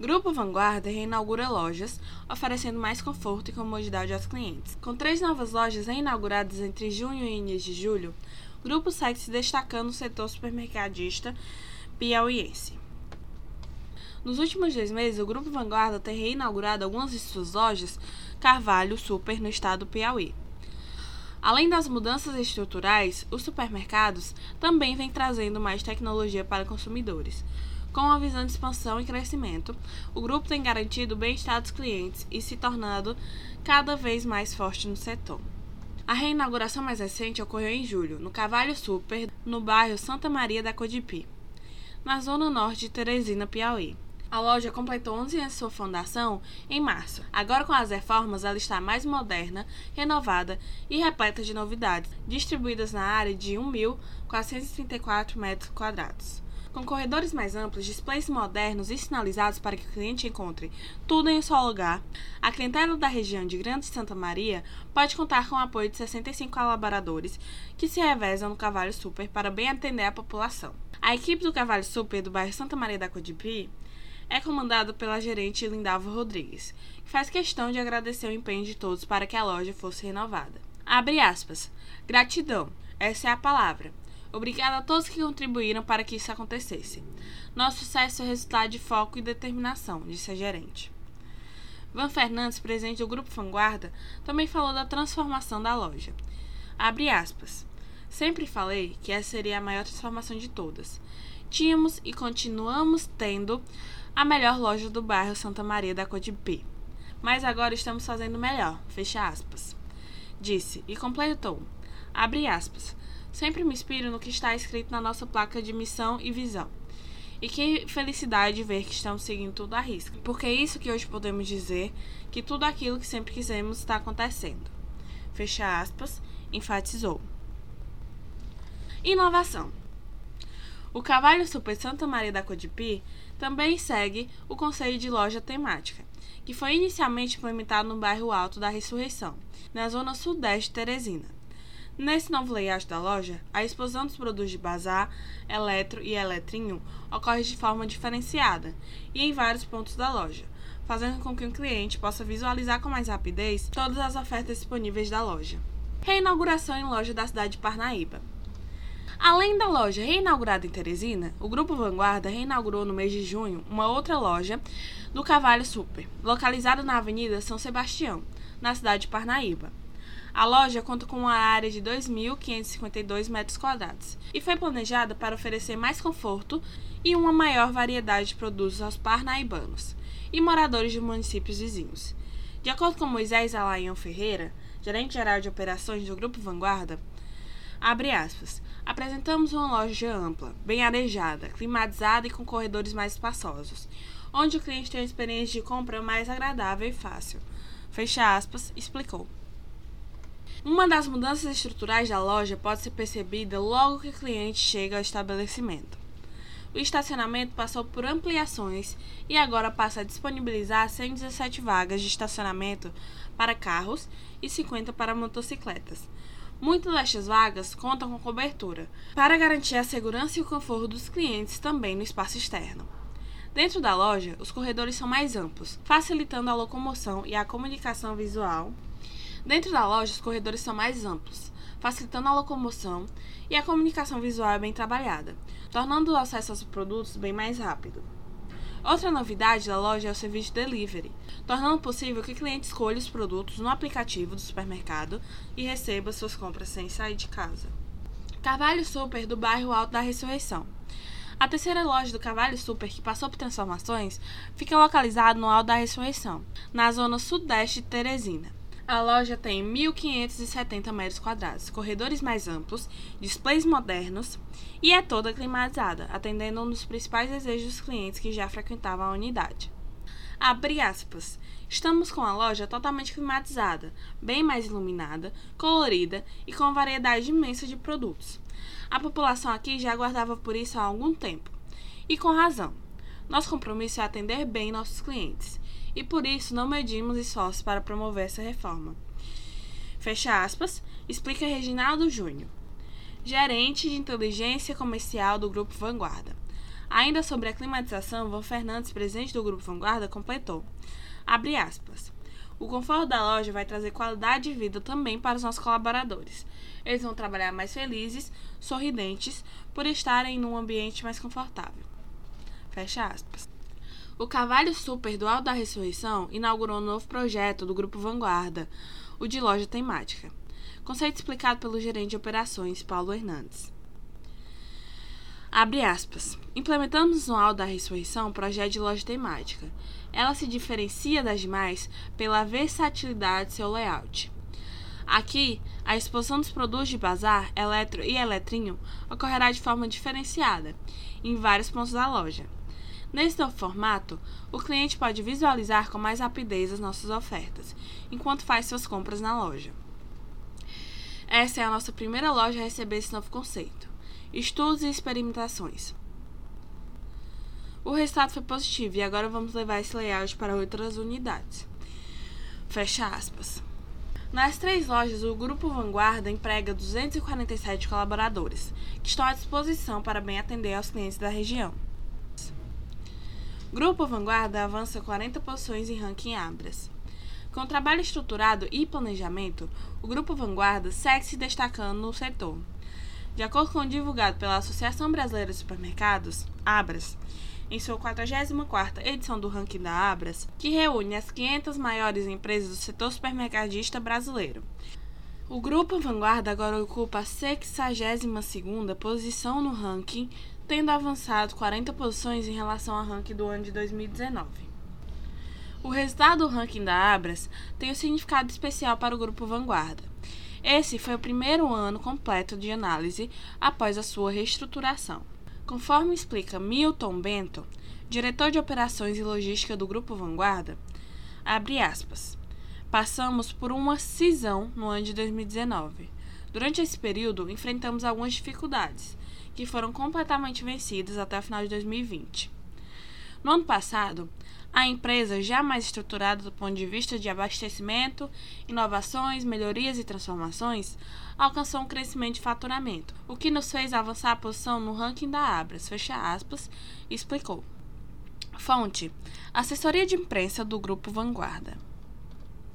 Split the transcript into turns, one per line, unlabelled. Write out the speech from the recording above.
Grupo Vanguarda reinaugura lojas, oferecendo mais conforto e comodidade aos clientes. Com três novas lojas reinauguradas entre junho e início de julho, o grupo segue se destacando no setor supermercadista piauiense. Nos últimos dois meses, o Grupo Vanguarda tem reinaugurado algumas de suas lojas Carvalho Super no estado do Piauí. Além das mudanças estruturais, os supermercados também vêm trazendo mais tecnologia para consumidores. Com a visão de expansão e crescimento, o grupo tem garantido o bem-estar dos clientes e se tornando cada vez mais forte no setor. A reinauguração mais recente ocorreu em julho, no Cavalho Super, no bairro Santa Maria da Codipi, na zona norte de Teresina, Piauí. A loja completou 11 anos de sua fundação em março. Agora, com as reformas, ela está mais moderna, renovada e repleta de novidades, distribuídas na área de 1.434 metros quadrados. Com corredores mais amplos, displays modernos e sinalizados para que o cliente encontre tudo em um só lugar, a clientela da região de Grande Santa Maria pode contar com o apoio de 65 colaboradores que se revezam no Cavalho Super para bem atender a população. A equipe do Cavalho Super do bairro Santa Maria da Codipi é comandada pela gerente Lindava Rodrigues, que faz questão de agradecer o empenho de todos para que a loja fosse renovada. Abre aspas. Gratidão. Essa é a palavra. Obrigada a todos que contribuíram para que isso acontecesse. Nosso sucesso é resultado de foco e determinação, disse a gerente. Van Fernandes, presidente do Grupo Vanguarda, também falou da transformação da loja. Abre aspas. Sempre falei que essa seria a maior transformação de todas. Tínhamos e continuamos tendo a melhor loja do bairro Santa Maria da Codipi. Mas agora estamos fazendo melhor, fecha aspas. Disse e completou. Abre aspas. Sempre me inspiro no que está escrito na nossa placa de missão e visão. E que felicidade ver que estamos seguindo tudo à risca, porque é isso que hoje podemos dizer que tudo aquilo que sempre quisemos está acontecendo. Fecha aspas, enfatizou. Inovação. O Cavalho Super Santa Maria da Codipi também segue o conceito de loja temática, que foi inicialmente implementado no bairro Alto da Ressurreição, na zona sudeste de Teresina. Nesse novo layout da loja, a exposição dos produtos de bazar, eletro e eletrinho ocorre de forma diferenciada e em vários pontos da loja, fazendo com que o cliente possa visualizar com mais rapidez todas as ofertas disponíveis da loja. Reinauguração em loja da cidade de Parnaíba. Além da loja reinaugurada em Teresina, o Grupo Vanguarda reinaugurou no mês de junho uma outra loja do Cavalho Super, localizada na Avenida São Sebastião, na cidade de Parnaíba. A loja conta com uma área de 2.552 metros quadrados e foi planejada para oferecer mais conforto e uma maior variedade de produtos aos parnaibanos e moradores de municípios vizinhos. De acordo com Moisés Alaião Ferreira, gerente-geral de operações do Grupo Vanguarda, abre aspas, apresentamos uma loja ampla, bem arejada, climatizada e com corredores mais espaçosos, onde o cliente tem uma experiência de compra mais agradável e fácil. Fecha aspas, explicou. Uma das mudanças estruturais da loja pode ser percebida logo que o cliente chega ao estabelecimento. O estacionamento passou por ampliações e agora passa a disponibilizar 117 vagas de estacionamento para carros e 50 para motocicletas. Muitas destas vagas contam com cobertura, para garantir a segurança e o conforto dos clientes também no espaço externo. Dentro da loja, os corredores são mais amplos, facilitando a locomoção e a comunicação visual Dentro da loja, os corredores são mais amplos, facilitando a locomoção e a comunicação visual é bem trabalhada, tornando o acesso aos produtos bem mais rápido. Outra novidade da loja é o serviço de delivery, tornando possível que o cliente escolha os produtos no aplicativo do supermercado e receba suas compras sem sair de casa. Carvalho Super do bairro Alto da Ressurreição. A terceira loja do Carvalho Super, que passou por transformações, fica localizada no Alto da Ressurreição, na zona sudeste de Teresina. A loja tem 1.570 metros quadrados, corredores mais amplos, displays modernos e é toda climatizada, atendendo um dos principais desejos dos clientes que já frequentavam a unidade. Abre aspas. Estamos com a loja totalmente climatizada, bem mais iluminada, colorida e com variedade imensa de produtos. A população aqui já aguardava por isso há algum tempo. E com razão. Nosso compromisso é atender bem nossos clientes e por isso não medimos esforços para promover essa reforma. Fecha aspas, explica Reginaldo Júnior, gerente de inteligência comercial do Grupo Vanguarda. Ainda sobre a climatização, Van Fernandes, presidente do Grupo Vanguarda, completou. Abre aspas. O conforto da loja vai trazer qualidade de vida também para os nossos colaboradores. Eles vão trabalhar mais felizes, sorridentes, por estarem num ambiente mais confortável. Fecha aspas. O Cavalho Super do Alto da Ressurreição inaugurou um novo projeto do Grupo Vanguarda, o de loja temática. Conceito explicado pelo gerente de operações, Paulo Hernandes. Abre aspas. Implementamos no Alto da Ressurreição um projeto de loja temática. Ela se diferencia das demais pela versatilidade de seu layout. Aqui, a exposição dos produtos de bazar, eletro e eletrinho ocorrerá de forma diferenciada, em vários pontos da loja. Nesse novo formato, o cliente pode visualizar com mais rapidez as nossas ofertas, enquanto faz suas compras na loja. Essa é a nossa primeira loja a receber esse novo conceito. Estudos e experimentações. O resultado foi positivo e agora vamos levar esse layout para outras unidades. Fecha aspas. Nas três lojas, o Grupo Vanguarda emprega 247 colaboradores, que estão à disposição para bem atender aos clientes da região. Grupo Vanguarda avança 40 posições em ranking Abras. Com trabalho estruturado e planejamento, o Grupo Vanguarda segue se destacando no setor. De acordo com o divulgado pela Associação Brasileira de Supermercados, Abras, em sua 44ª edição do ranking da Abras, que reúne as 500 maiores empresas do setor supermercadista brasileiro. O Grupo Vanguarda agora ocupa a 62ª posição no ranking, tendo avançado 40 posições em relação ao ranking do ano de 2019. O resultado do ranking da Abras tem um significado especial para o Grupo Vanguarda. Esse foi o primeiro ano completo de análise após a sua reestruturação. Conforme explica Milton Bento, diretor de operações e logística do Grupo Vanguarda, abre aspas. Passamos por uma cisão no ano de 2019. Durante esse período, enfrentamos algumas dificuldades, que foram completamente vencidas até o final de 2020. No ano passado, a empresa, já mais estruturada do ponto de vista de abastecimento, inovações, melhorias e transformações, alcançou um crescimento de faturamento, o que nos fez avançar a posição no ranking da Abras, fecha aspas, explicou. Fonte: Assessoria de imprensa do Grupo Vanguarda.